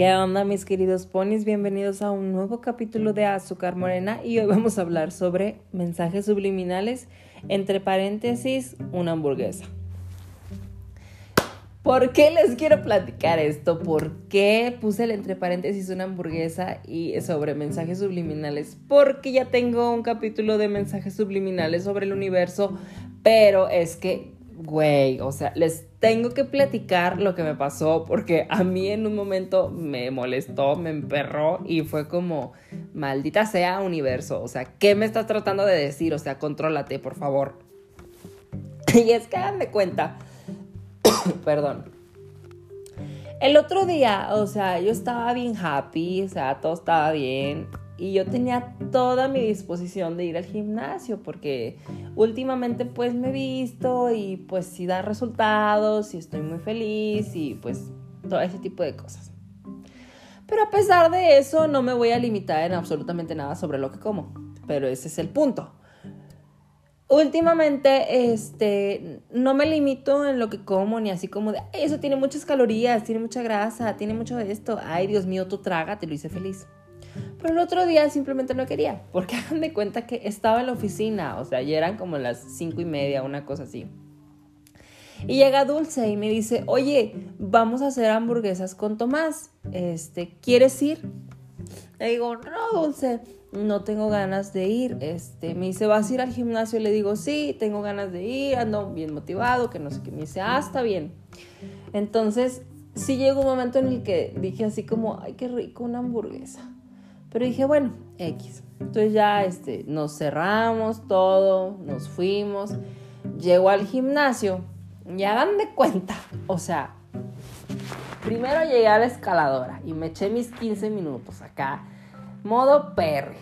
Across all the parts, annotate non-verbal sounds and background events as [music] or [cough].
¿Qué onda mis queridos ponis? Bienvenidos a un nuevo capítulo de Azúcar Morena y hoy vamos a hablar sobre mensajes subliminales, entre paréntesis, una hamburguesa. ¿Por qué les quiero platicar esto? ¿Por qué puse el entre paréntesis una hamburguesa y sobre mensajes subliminales? Porque ya tengo un capítulo de mensajes subliminales sobre el universo, pero es que güey, o sea, les tengo que platicar lo que me pasó porque a mí en un momento me molestó, me emperró y fue como, maldita sea universo, o sea, ¿qué me estás tratando de decir? O sea, contrólate, por favor. [laughs] Y es que me cuenta, [coughs] perdón. El otro día, o sea, yo estaba bien happy, o sea, todo estaba bien y yo tenía toda mi disposición de ir al gimnasio porque últimamente pues me he visto y pues sí da resultados y estoy muy feliz y pues todo ese tipo de cosas. Pero a pesar de eso no me voy a limitar en absolutamente nada sobre lo que como, pero ese es el punto. Últimamente, este, no me limito en lo que como, ni así como de, eso tiene muchas calorías, tiene mucha grasa, tiene mucho de esto, ay Dios mío, tú traga, te lo hice feliz. Pero el otro día simplemente no quería, porque [laughs] hagan de cuenta que estaba en la oficina, o sea, ya eran como las cinco y media, una cosa así. Y llega Dulce y me dice, oye, vamos a hacer hamburguesas con Tomás, este, ¿quieres ir? Le digo, no, Dulce, no tengo ganas de ir. Este, me dice, ¿vas a ir al gimnasio? Le digo, sí, tengo ganas de ir, ando bien motivado, que no sé qué. Me dice, ah, está bien. Entonces, sí llegó un momento en el que dije así como, ay, qué rico una hamburguesa. Pero dije, bueno, X. Entonces ya este, nos cerramos todo, nos fuimos. Llego al gimnasio y hagan de cuenta, o sea, primero llegué a la escaladora y me eché mis 15 minutos acá, modo perres.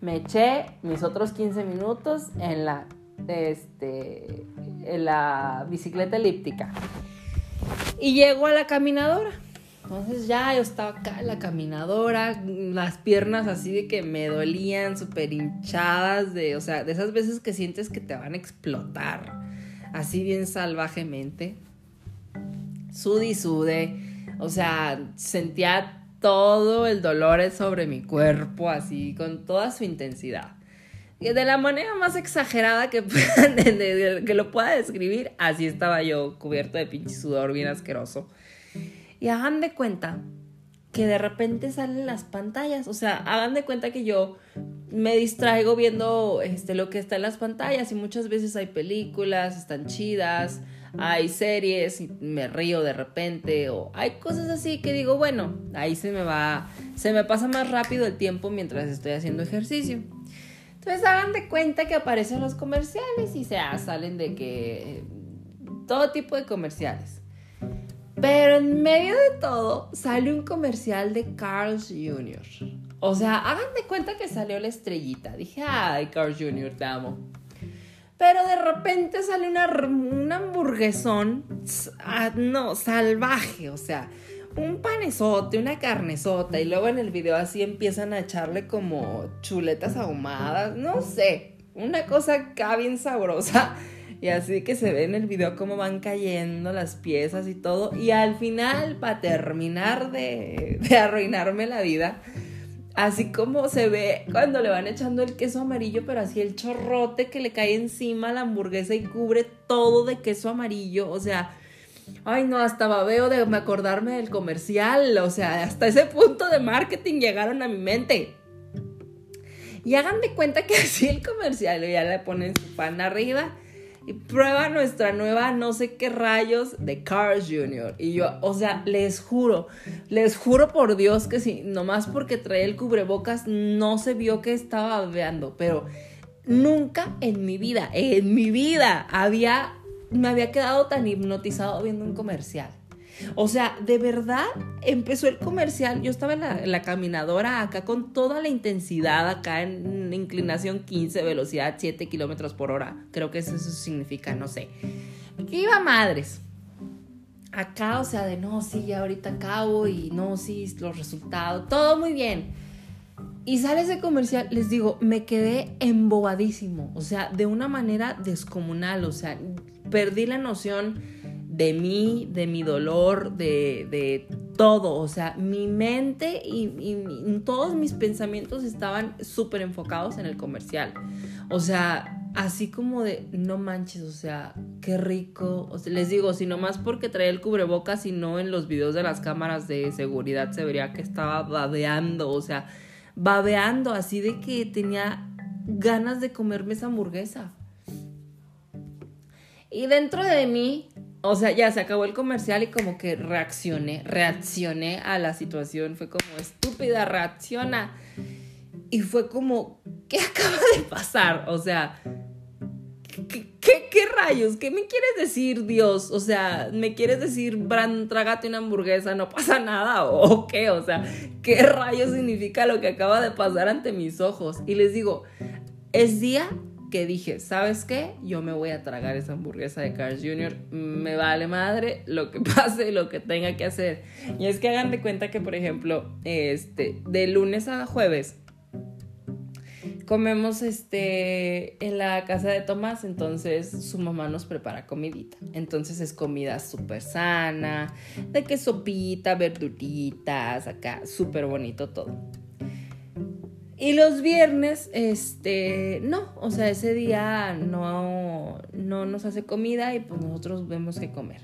Me eché mis otros 15 minutos en la, este, en la bicicleta elíptica. Y llego a la caminadora. Entonces ya yo estaba acá en la caminadora, las piernas así de que me dolían, súper hinchadas, de, o sea, de esas veces que sientes que te van a explotar, así bien salvajemente. Sude y sude, o sea, sentía todo el dolor sobre mi cuerpo, así, con toda su intensidad. Y de la manera más exagerada que, [laughs] que lo pueda describir, así estaba yo, cubierto de pinche sudor bien asqueroso. Y hagan de cuenta que de repente salen las pantallas. O sea, hagan de cuenta que yo me distraigo viendo este, lo que está en las pantallas y muchas veces hay películas, están chidas, hay series y me río de repente o hay cosas así que digo, bueno, ahí se me va, se me pasa más rápido el tiempo mientras estoy haciendo ejercicio. Entonces hagan de cuenta que aparecen los comerciales y se salen de que todo tipo de comerciales. Pero en medio de todo sale un comercial de Carl's Jr. O sea, hagan de cuenta que salió la estrellita. Dije, ay, Carl's Jr., te amo. Pero de repente sale una, un hamburguesón, ah, no, salvaje, o sea, un panesote, una carnesota, y luego en el video así empiezan a echarle como chuletas ahumadas, no sé, una cosa acá bien sabrosa. Y así que se ve en el video cómo van cayendo las piezas y todo. Y al final, para terminar de, de arruinarme la vida, así como se ve cuando le van echando el queso amarillo, pero así el chorrote que le cae encima la hamburguesa y cubre todo de queso amarillo. O sea, ay no, hasta babeo de acordarme del comercial. O sea, hasta ese punto de marketing llegaron a mi mente. Y hagan de cuenta que [laughs] así el comercial ya le ponen su pan arriba y prueba nuestra nueva no sé qué rayos de Cars Jr. Y yo, o sea, les juro, les juro por Dios que sí, nomás porque trae el cubrebocas no se vio que estaba babeando, pero nunca en mi vida, en mi vida había, me había quedado tan hipnotizado viendo un comercial. O sea, de verdad empezó el comercial. Yo estaba en la, caminadora acá con toda la intensidad, acá en inclinación 15, velocidad 7 kilómetros por hora. Creo que eso, significa, no sé. Iba madres. Acá, o sea, de no, sí, ya ahorita acabo y no, sí, los resultados, todo muy bien. Y sale ese comercial, les digo, me quedé embobadísimo, o sea, de una manera descomunal, o sea, perdí la noción de mí, de mi dolor, de, todo, o sea, mi mente y, todos mis pensamientos estaban súper enfocados en el comercial. O sea, así como de, no manches, o sea, qué rico. O les digo, si más porque traía el cubrebocas y no en los videos de las cámaras de seguridad se vería que estaba babeando, o sea, babeando así de que tenía ganas de comerme esa hamburguesa. Y dentro de mí o sea, ya se acabó el comercial y como que reaccioné, reaccioné a la situación. Fue como, estúpida, reacciona. Y fue como, ¿qué [laughs] acaba de pasar? O sea, ¿qué, qué, rayos? ¿Qué me quieres decir, Dios? O sea, ¿me quieres decir, Bran, trágate una hamburguesa, no pasa nada? ¿O qué? O sea, ¿qué rayos significa lo que acaba de pasar ante mis ojos? Y les digo, es día que dije, ¿sabes qué? Yo me voy a tragar esa hamburguesa de Cars Jr. Me vale madre lo que [laughs] pase, lo que tenga que hacer. Y es que hagan de cuenta que, por ejemplo, este, de lunes a jueves comemos este en la casa de Tomás, entonces su mamá nos prepara comidita. Entonces es comida súper sana, de que sopita, verduritas, acá, súper bonito todo. Y los viernes, este, no, o sea, ese día no, no nos hace comida y pues nosotros vemos qué comer.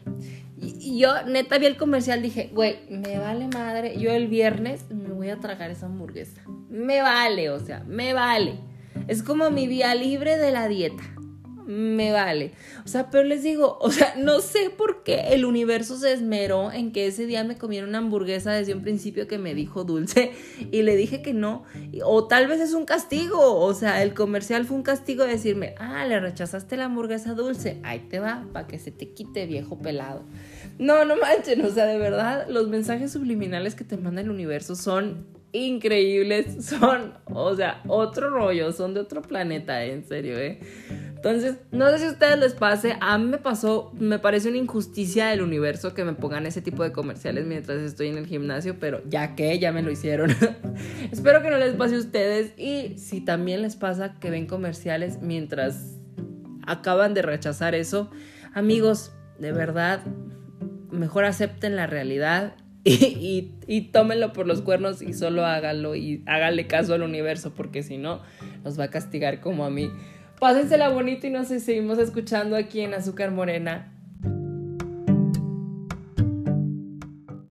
Y, yo, neta, vi el comercial, dije, güey, me vale madre, yo el viernes me voy a tragar esa hamburguesa. Me vale, o sea, me vale. Es como mi día libre de la dieta me vale. O sea, pero les digo, o sea, no sé por qué el universo se esmeró en que ese día me comiera una hamburguesa desde un principio que me dijo dulce y le dije que no. O tal vez es un castigo, o sea, el comercial fue un castigo de decirme, ah, le rechazaste la hamburguesa dulce, ahí te va, para que se te quite viejo pelado. No, no manchen, o sea, de verdad, los mensajes subliminales que te manda el universo son increíbles, son, o sea, otro rollo, son de otro planeta, en serio, ¿eh? Entonces, no sé si a ustedes les pase, a mí me pasó, me parece una injusticia del universo que me pongan ese tipo de comerciales mientras estoy en el gimnasio, pero ya que ya me lo hicieron. [laughs] Espero que no les pase a ustedes y si también les pasa que ven comerciales mientras acaban de rechazar eso, amigos, de verdad, mejor acepten la realidad [laughs] y, y, tómenlo por los cuernos y solo háganlo y háganle caso al universo porque si no, los va a castigar como a mí. Pásensela bonito y nos seguimos escuchando aquí en Azúcar Morena.